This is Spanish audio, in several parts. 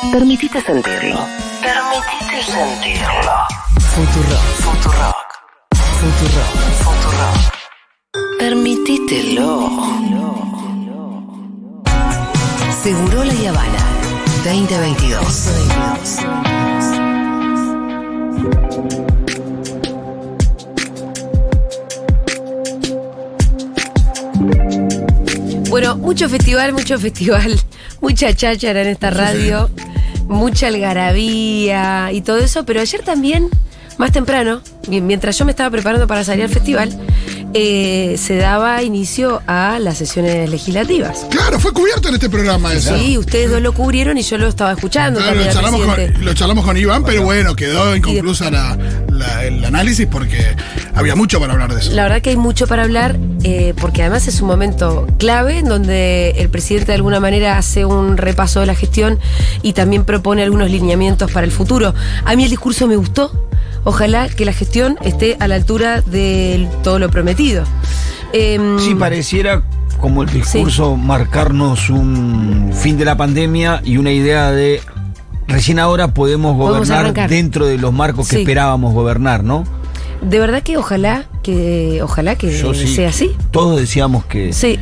Permitite sentirlo. Permitite sentirlo. Futurock. Futurock. Futurock. Futurock. Permitítelo. Seguro la Habana 2022. Bueno, mucho festival, mucho festival, mucha cháchara en esta radio, mucha algarabía y todo eso, pero ayer también, más temprano, mi- mientras yo me estaba preparando para salir al festival, eh, se daba inicio a las sesiones legislativas. Claro, fue cubierto en este programa eso. Sí, ustedes dos lo cubrieron y yo lo estaba escuchando Claro, también lo, charlamos con, lo charlamos con Iván, pero bueno, quedó inconclusa la- la- el análisis porque había mucho para hablar de eso. La verdad que hay mucho para hablar, eh, porque además es un momento clave en donde el presidente de alguna manera hace un repaso de la gestión y también propone algunos lineamientos para el futuro. A mí el discurso me gustó. Ojalá que la gestión esté a la altura de todo lo prometido. Em, Sí, pareciera como el discurso marcarnos un fin de la pandemia y una idea de recién ahora podemos gobernar dentro de los marcos que Sí. esperábamos gobernar, ¿no? de verdad que ojalá que ojalá que Yo sí. sea así. Todos decíamos que Sí,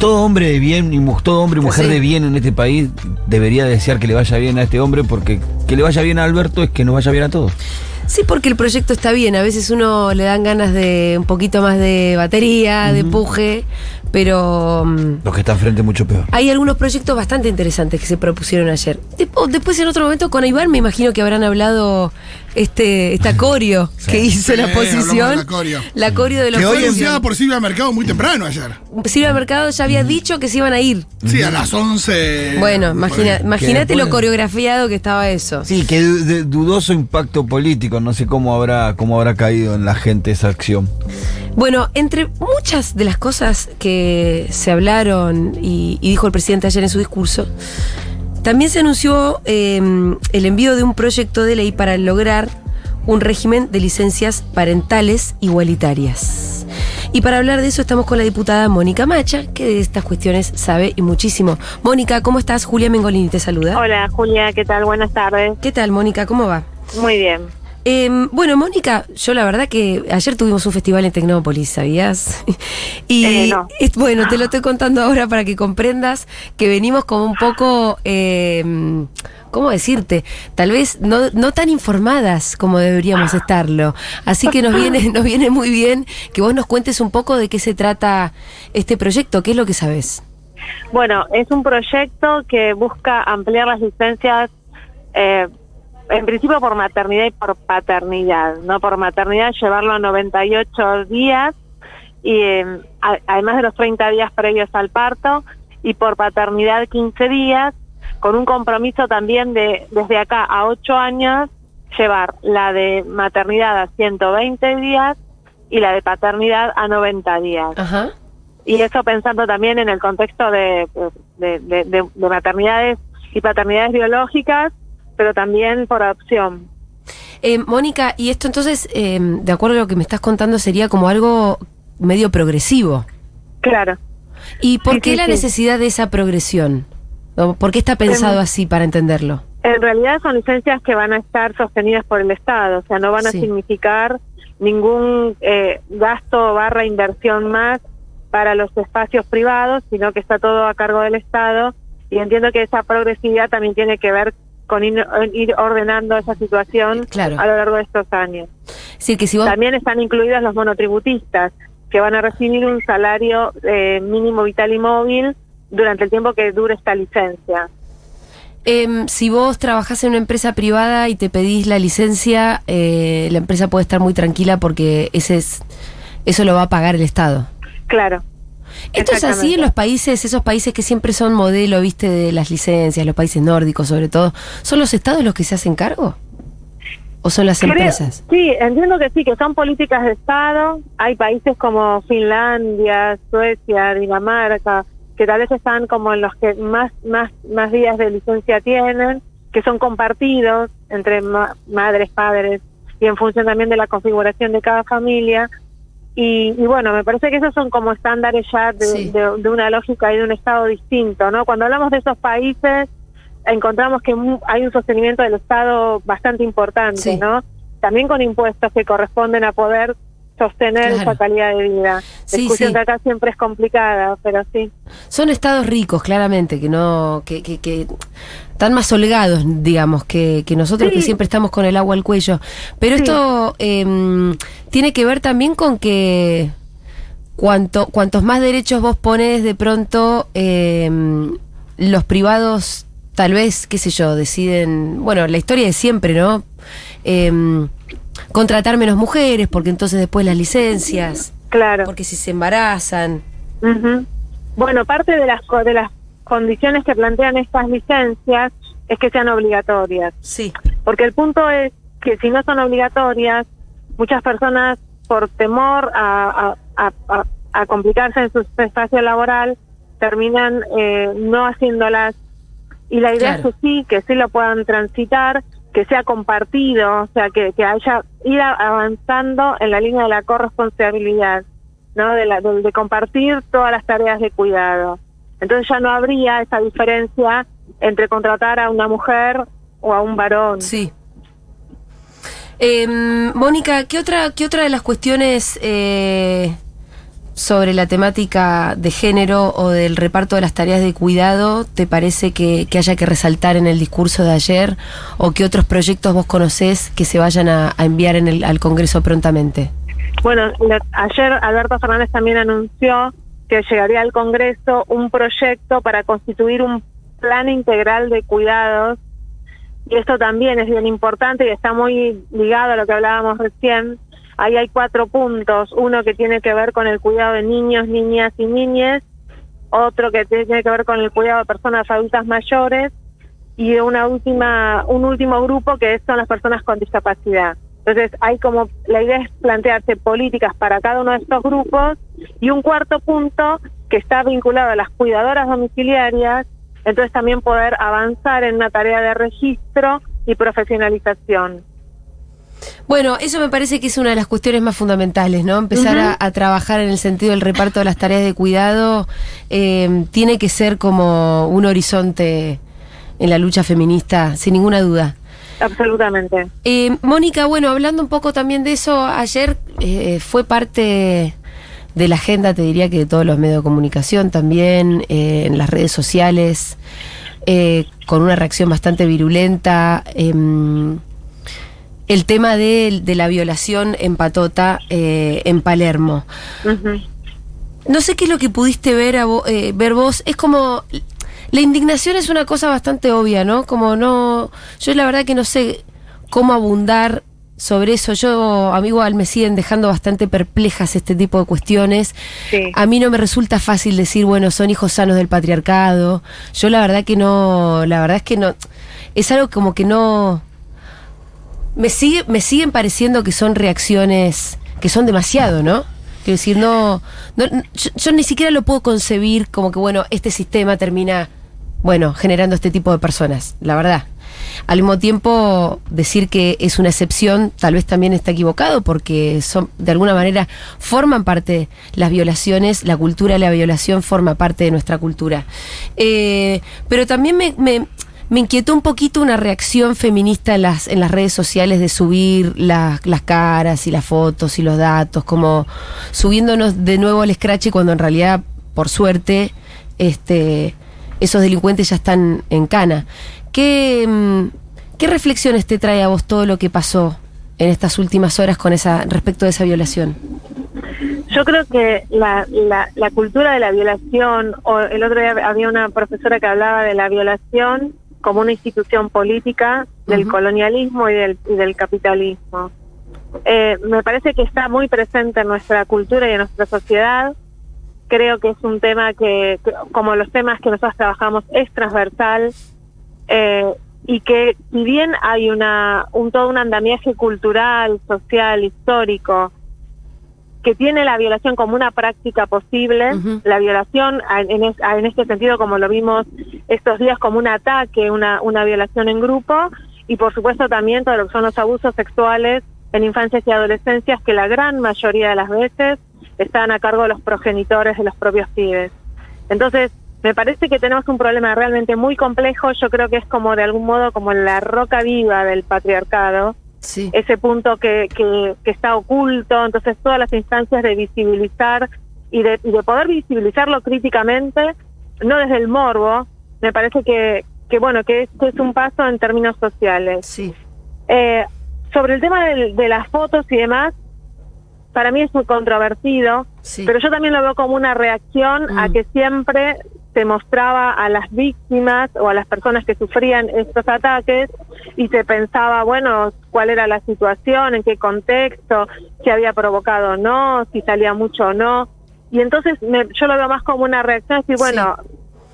todo hombre de bien y todo hombre y mujer Sí. de bien en este país debería desear que le vaya bien a este hombre porque que le vaya bien a Alberto es que nos vaya bien a todos. Sí, porque el proyecto está bien. A veces uno le dan ganas de un poquito más de batería, de empuje, pero mm, Los que están frente mucho peor. hay algunos proyectos bastante interesantes que se propusieron ayer. Después, en otro momento, con Iván, me imagino que habrán hablado este esta corio que hizo Sí, la posición. la coreo de los Que hoy anunciada por Silvia Mercado muy temprano ayer. Silvia Mercado ya había dicho que se iban a ir. Sí, a las 11. Bueno, imagínate lo coreografiado que estaba eso. Sí, que de dudoso impacto político, no sé cómo habrá cómo habrá caído en la gente esa acción. Bueno, entre muchas de las cosas que se hablaron y, y dijo el presidente ayer en su discurso, también se anunció eh, el envío de un proyecto de ley para lograr un régimen de licencias parentales igualitarias. Y para hablar de eso estamos con la diputada Mónica Macha, que de estas cuestiones sabe y muchísimo. Mónica, ¿cómo estás? Julia Mengolini te saluda. Hola Julia, ¿qué tal? Buenas tardes. ¿Qué tal, Mónica? ¿Cómo va? Muy bien. Eh, bueno, Mónica, yo la verdad que ayer tuvimos un festival en Tecnópolis, ¿sabías? y Eh, no. es- bueno, te lo estoy contando ahora para que comprendas que venimos como un poco, eh, ¿cómo decirte? Tal vez no, no tan informadas como deberíamos estarlo. Así que nos viene, nos viene muy bien que vos nos cuentes un poco de qué se trata este proyecto, qué es lo que sabes. Bueno, es un proyecto que busca ampliar las licencias, eh, en principio por maternidad y por paternidad. No por maternidad, llevarlo a 98 días y eh, a- además de los 30 días previos al parto y por paternidad 15 días, con un compromiso también de desde acá a 8 años llevar la de maternidad a 120 días y la de paternidad a 90 días. Ajá. Y eso pensando también en el contexto de, de, de- de- de maternidades y paternidades biológicas, pero también por adopción. Eh, Mónica, y esto entonces, eh, de acuerdo a lo que me estás contando, sería como algo medio progresivo. Claro. ¿Y por Sí, qué sí, la sí. necesidad de esa progresión? ¿O ¿Por qué está pensado así para entenderlo? En realidad son licencias que van a estar sostenidas por el Estado, o sea, no van a significar ningún eh, gasto barra inversión más para los espacios privados, sino que está todo a cargo del Estado. Y entiendo que esa progresividad también tiene que ver con ir, ir ordenando esa situación Claro. a lo largo de estos años. Es decir, que si vos... También están incluidos los monotributistas, que van a recibir un salario eh, mínimo vital y móvil durante el tiempo que dure esta licencia. em, si vos trabajás en una empresa privada y te pedís la licencia, eh, la empresa puede estar muy tranquila porque ese es, eso lo va a pagar el Estado. Claro. Esto es así en los países, esos países que siempre son modelo, viste, de las licencias, los países nórdicos sobre todo. ¿Son los estados los que se hacen cargo? ¿O son las Creo- empresas? Sí, entiendo que sí, que son políticas de Estado. Hay países como Finlandia, Suecia, Dinamarca, que tal vez están como en los que más, más, más días de licencia tienen, que son compartidos entre ma- madres, padres, y en función también de la configuración de cada familia. Y, y bueno, me parece que esos son como estándares ya de, Sí. de- de una lógica y de un Estado distinto, ¿no? Cuando hablamos de esos países, encontramos que hay un sostenimiento del Estado bastante importante, ¿no? También con impuestos que corresponden a poder sostener esa calidad de vida. La discusión de acá siempre es complicada, pero sí. Son estados ricos, claramente, que no, que, que, que están más holgados, digamos, que, que nosotros que siempre estamos con el agua al cuello. Pero esto eh, tiene que ver también con que cuanto, cuantos más derechos vos pones, de pronto eh, los privados tal vez, qué sé yo, deciden, bueno, la historia de siempre, ¿no? Eh, contratar menos mujeres, porque entonces después las licencias. Claro. Porque si se embarazan. Bueno, parte de las, de las condiciones que plantean estas licencias es que sean obligatorias. Sí. Porque el punto es que si no son obligatorias, muchas personas por temor a, a, a, complicarse en su espacio laboral terminan eh, no haciéndolas. Y la idea es que sí, que sí lo puedan transitar, que sea compartido, o sea, que, que haya ir avanzando en la línea de la corresponsabilidad, ¿no? De, la, de, compartir todas las tareas de cuidado. Entonces ya no habría esa diferencia entre contratar a una mujer o a un varón. Sí. Eh, Mónica, ¿qué otra, ¿qué otra de las cuestiones eh, sobre la temática de género o del reparto de las tareas de cuidado te parece que, haya que resaltar en el discurso de ayer o qué otros proyectos vos conocés que se vayan a, enviar en el, al Congreso prontamente? Bueno, ayer Alberto Fernández también anunció que llegaría al Congreso un proyecto para constituir un plan integral de cuidados y esto también es bien importante y está muy ligado a lo que hablábamos recién Ahí hay cuatro puntos, uno que tiene que ver con el cuidado de niños, niñas y niñas, otro que tiene que ver con el cuidado de personas adultas mayores. Y una última, un último grupo que son las personas con discapacidad. Entonces hay como, la idea es plantearse políticas para cada uno de estos grupos. Y un cuarto punto que está vinculado a las cuidadoras domiciliarias, entonces también poder avanzar en una tarea de registro y profesionalización. Bueno, eso me parece que es una de las cuestiones más fundamentales, ¿no? Empezar a, trabajar en el sentido del reparto de las tareas de cuidado eh, tiene que ser como un horizonte en la lucha feminista, sin ninguna duda. Absolutamente. Eh, Mónica, bueno, hablando un poco también de eso, ayer eh, fue parte de la agenda, te diría que de todos los medios de comunicación también, en las redes sociales, con una reacción bastante virulenta. El tema de, la violación en Patota, eh, en Palermo. No sé qué es lo que pudiste ver, eh, ver vos. Es como. La indignación es una cosa bastante obvia, ¿no? Como no. Yo la verdad que no sé cómo abundar sobre eso. Yo, amigo, me siguen dejando bastante perplejas este tipo de cuestiones. A mí no me resulta fácil decir, bueno, son hijos sanos del patriarcado. Yo la verdad que no. La verdad es que no. Es algo como que no me, sigue, me siguen pareciendo que son reacciones que son demasiado, ¿no? Quiero decir, no, yo, ni siquiera lo puedo concebir como que, bueno, este sistema termina, bueno, generando este tipo de personas, la verdad. Al mismo tiempo, decir que es una excepción tal vez también está equivocado porque son, de alguna manera forman parte las violaciones, la cultura de la violación forma parte de nuestra cultura. Eh, pero también me, me inquietó un poquito una reacción feminista en las, en las redes sociales de subir las, las caras y las fotos y los datos, como subiéndonos de nuevo al scratch cuando en realidad, por suerte, este, esos delincuentes ya están en cana. ¿Qué, mm, ¿Qué reflexiones te trae a vos todo lo que pasó en estas últimas horas con esa respecto de esa violación? Yo creo que la, la, la cultura de la violación, o el otro día había una profesora que hablaba de la violación como una institución política del colonialismo y del, y del capitalismo. Eh, me parece que está muy presente en nuestra cultura y en nuestra sociedad. Creo que es un tema que, como los temas que nosotros trabajamos, es transversal eh, y que si bien hay una un todo un andamiaje cultural, social, histórico que tiene la violación como una práctica posible, la violación en, en, este sentido como lo vimos estos días como un ataque, una, una violación en grupo y por supuesto también todo lo que son los abusos sexuales en infancias y adolescencias que la gran mayoría de las veces están a cargo de los progenitores de los propios pibes. Entonces, me parece que tenemos un problema realmente muy complejo. Yo creo que es como de algún modo como la roca viva del patriarcado. Sí. Ese punto que, que, que está oculto. Entonces, todas las instancias de visibilizar y de, y de poder visibilizarlo críticamente, no desde el morbo, me parece que, que bueno, que esto es un paso en términos sociales. Sí. Eh, sobre el tema del- de, las fotos y demás, para mí es muy controvertido, Sí. pero yo también lo veo como una reacción a Mm. que siempre se mostraba a las víctimas o a las personas que sufrían estos ataques y se pensaba, bueno, cuál era la situación, en qué contexto, si había provocado o no, si salía mucho o no. Y entonces me- yo lo veo más como una reacción, decir, bueno,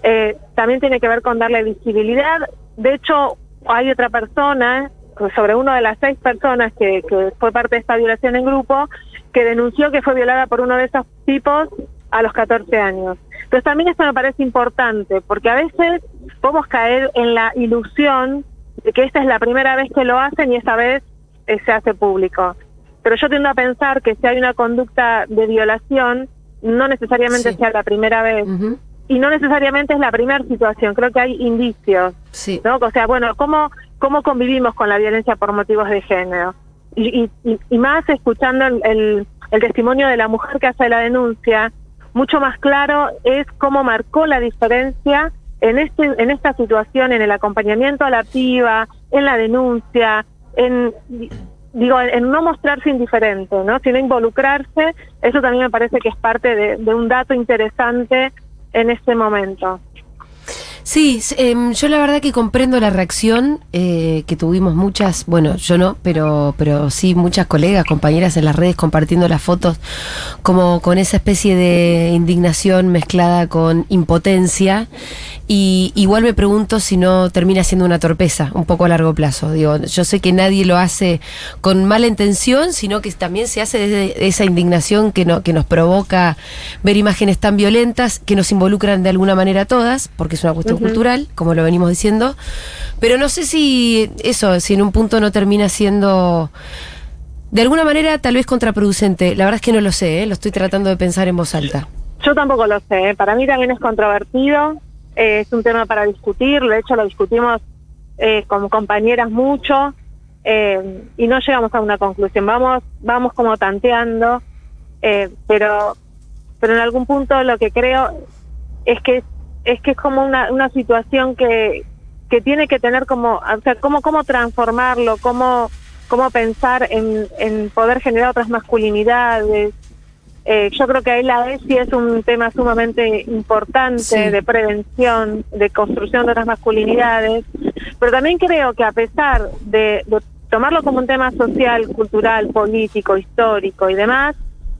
eh, también tiene que ver con darle visibilidad. De hecho, hay otra persona, sobre una de las seis personas que, que fue parte de esta violación en grupo, que denunció que fue violada por uno de esos tipos a los 14 años. Entonces también esto me parece importante, porque a veces podemos caer en la ilusión de que esta es la primera vez que lo hacen y esta vez eh, se hace público. Pero yo tiendo a pensar que si hay una conducta de violación, no necesariamente Sí. sea la primera vez y no necesariamente es la primera situación, creo que hay indicios, Sí. ¿no? O sea, bueno, ¿cómo, cómo convivimos con la violencia por motivos de género? Y, y- y- y más escuchando el, el- el testimonio de la mujer que hace la denuncia, mucho más claro es cómo marcó la diferencia en, este, en esta situación, en el acompañamiento a la piba, en la denuncia, en digo, en, no mostrarse indiferente, ¿no? sino involucrarse, eso también me parece que es parte de un dato interesante en este momento. Sí, em, yo la verdad que comprendo la reacción eh, que tuvimos muchas, bueno, yo no, pero, pero sí muchas colegas, compañeras en las redes compartiendo las fotos como con esa especie de indignación mezclada con impotencia y igual me pregunto si no termina siendo una torpeza un poco a largo plazo. Digo, yo sé que nadie lo hace con mala intención, sino que también se hace desde esa indignación que, no, que nos provoca ver imágenes tan violentas que nos involucran de alguna manera todas, porque es una cuestión cultural, como lo venimos diciendo. Pero no sé si eso, si en un punto no termina siendo de alguna manera tal vez contraproducente. La verdad es que no lo sé, ¿eh? lo estoy tratando de pensar en voz alta. Yo tampoco lo sé, ¿eh? para mí también es controvertido, eh, es un tema para discutir, de hecho lo discutimos eh, como compañeras mucho y no llegamos a una conclusión, vamos, vamos como tanteando, eh, pero, pero en algún punto lo que creo es que es que es como una, una situación que, que tiene que tener como, o sea, cómo, cómo transformarlo, cómo, cómo pensar en, en poder generar otras masculinidades, eh, yo creo que ahí la ESI es un tema sumamente importante Sí. de prevención, de construcción de otras masculinidades, pero también creo que a pesar de, de tomarlo como un tema social, cultural, político, histórico y demás,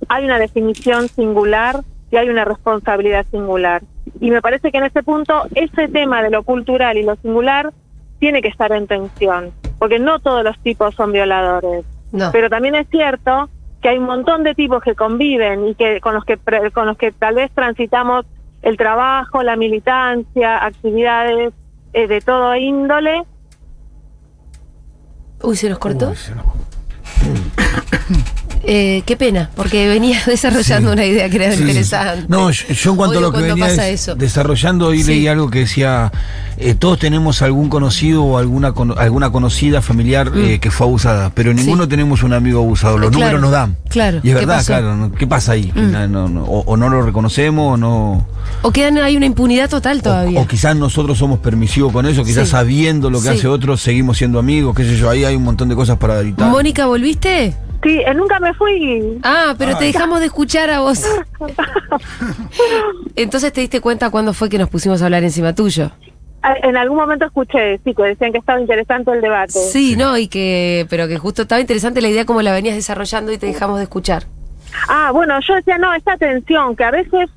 hay una definición singular y hay una responsabilidad singular. Y me parece que en ese punto ese tema de lo cultural y lo singular tiene que estar en tensión, porque no todos los tipos son violadores. No. Pero también es cierto que hay un montón de tipos que conviven y que con los que pre- con los que tal vez transitamos el trabajo, la militancia, actividades eh, de todo índole. Uy, ¿se nos cortó? Uy, se nos- Eh, qué pena, porque venía desarrollando una idea que era Sí, interesante. No, yo, yo en cuanto a lo que venía pasa des- eso. desarrollando, hoy Sí. leí algo que decía, eh, todos tenemos algún conocido o alguna cono- alguna conocida familiar eh, que fue abusada, pero ninguno tenemos un amigo abusado, los Mm. Claro, números nos dan. claro. Y es ¿Qué verdad? Mm. claro, ¿no? ¿qué pasa ahí? No, no, o, o no lo reconocemos o no... O quedan, hay una impunidad total todavía. O, o quizás nosotros somos permisivos con eso, quizás sabiendo lo que hace otro, seguimos siendo amigos, qué sé yo, ahí hay un montón de cosas para editar. Mónica, ¿volviste? Sí, eh, nunca me fui. Ah, pero te dejamos de escuchar a vos. Entonces te diste cuenta cuándo fue que nos pusimos a hablar encima tuyo. Ah, En algún momento escuché, sí, que decían que estaba interesante el debate. Sí, no, y que, pero que justo estaba interesante la idea como la venías desarrollando y te dejamos de escuchar. Ah, bueno, yo decía, no, esta tensión, que a veces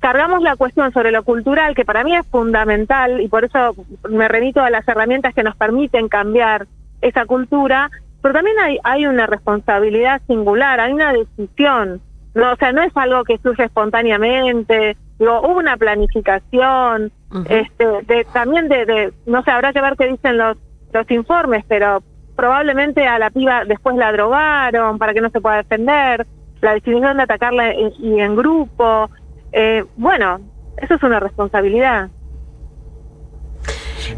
cargamos la cuestión sobre lo cultural, que para mí es fundamental, y por eso me remito a las herramientas que nos permiten cambiar esa cultura, pero también hay, hay una responsabilidad singular, hay una decisión, no, o sea, no es algo que surge espontáneamente, digo, hubo una planificación, este, de, también de, de, no sé, habrá que ver qué dicen los, los informes, pero probablemente a la piba después la drogaron para que no se pueda defender, la decisión de atacarla en- y en grupo, eh, bueno, eso es una responsabilidad.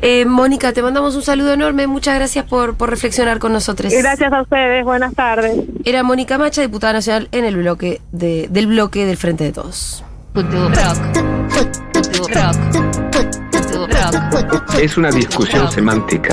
Eh, Mónica, te mandamos un saludo enorme. Muchas gracias por, por reflexionar con nosotros. Gracias a ustedes. Buenas tardes. Era Mónica Macha, diputada nacional en el bloque de, del bloque del Frente de Todos. Es una discusión semántica.